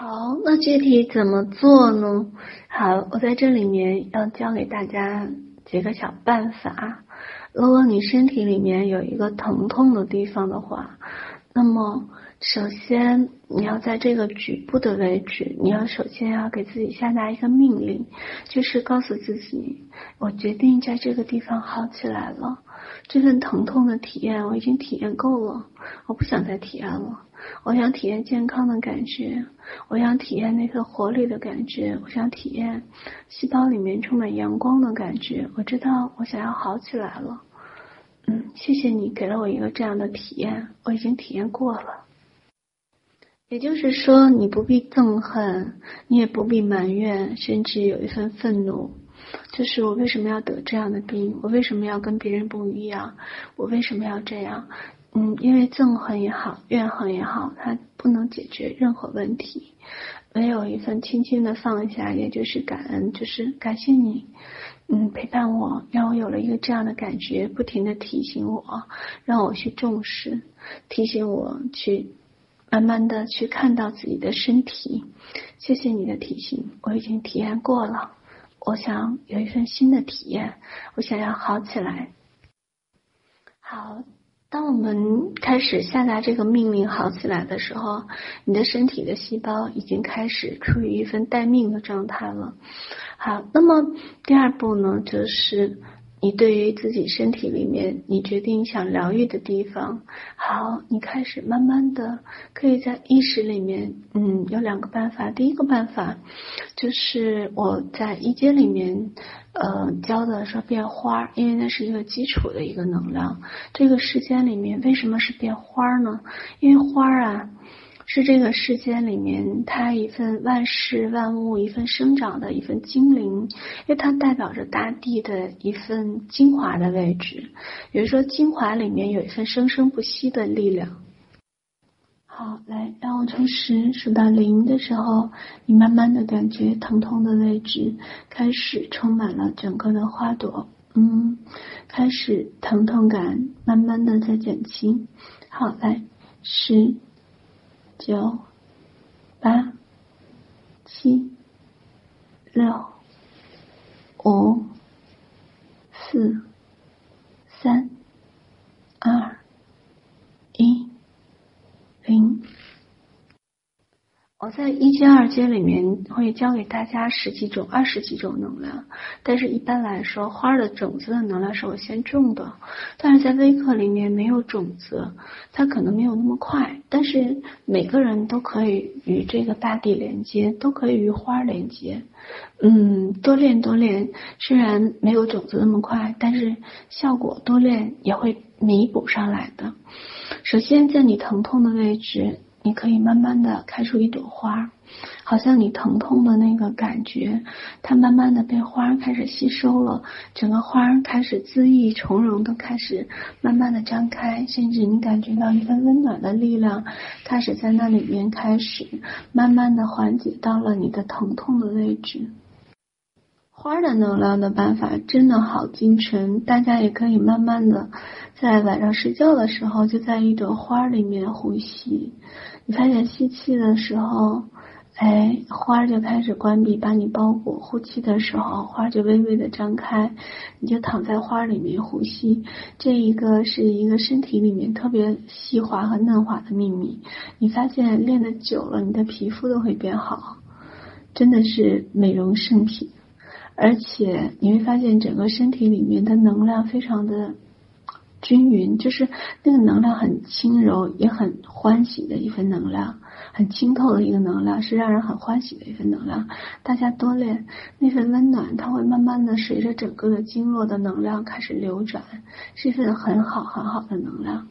好，那具体怎么做呢？好，我在这里面要教给大家几个小办法。如果你身体里面有一个疼痛的地方的话，那么首先你要在这个局部的位置，你要首先要给自己下达一个命令，就是告诉自己，我决定在这个地方好起来了。这份疼痛的体验我已经体验够了，我不想再体验了。我想体验健康的感觉，我想体验那份活力的感觉，我想体验细胞里面充满阳光的感觉。我知道我想要好起来了。嗯，谢谢你给了我一个这样的体验，我已经体验过了。也就是说，你不必憎恨，你也不必埋怨，甚至有一份愤怒，就是我为什么要得这样的病？我为什么要跟别人不一样？我为什么要这样？嗯，因为憎恨也好，怨恨也好，它不能解决任何问题。唯有一份轻轻的放下，也就是感恩，就是感谢你，嗯，陪伴我，让我有了一个这样的感觉，不停的提醒我，让我去重视，提醒我去慢慢的去看到自己的身体。谢谢你的提醒，我已经体验过了，我想有一份新的体验，我想要好起来。好。当我们开始下达这个命令好起来的时候，你的身体的细胞已经开始处于一份待命的状态了。好，那么第二步呢，就是。你对于自己身体里面，你决定想疗愈的地方，好，你开始慢慢的可以在意识里面，嗯，有两个办法。第一个办法就是我在一阶里面，呃，教的说变花，因为那是一个基础的一个能量。这个世间里面为什么是变花呢？因为花啊。是这个世间里面，它一份万事万物，一份生长的一份精灵，因为它代表着大地的一份精华的位置。比如说，精华里面有一份生生不息的力量。好，来，当我从十数到零的时候，你慢慢的感觉疼痛的位置开始充满了整个的花朵，嗯，开始疼痛感慢慢的在减轻。好，来，十。九、八、七、六、五、四、三、二、一、零。我在一阶、二阶里面会教给大家十几种、二十几种能量，但是一般来说，花的种子的能量是我先种的。但是在微课里面没有种子，它可能没有那么快。但是每个人都可以与这个大地连接，都可以与花连接。嗯，多练多练，虽然没有种子那么快，但是效果多练也会弥补上来的。首先，在你疼痛的位置。你可以慢慢的开出一朵花，好像你疼痛的那个感觉，它慢慢的被花开始吸收了，整个花开始恣意从容的开始慢慢的张开，甚至你感觉到一份温暖的力量开始在那里面开始慢慢的缓解到了你的疼痛的位置。花的能量的办法真的好精纯，大家也可以慢慢的在晚上睡觉的时候，就在一朵花里面呼吸。你发现吸气的时候，哎，花就开始关闭，把你包裹；呼气的时候，花就微微的张开，你就躺在花里面呼吸。这一个是一个身体里面特别细滑和嫩滑的秘密。你发现练得久了，你的皮肤都会变好，真的是美容圣品。而且你会发现整个身体里面的能量非常的均匀，就是那个能量很轻柔，也很欢喜的一份能量，很清透的一个能量，是让人很欢喜的一份能量。大家多练那份温暖，它会慢慢的随着整个的经络的能量开始流转，是一份很好很好的能量。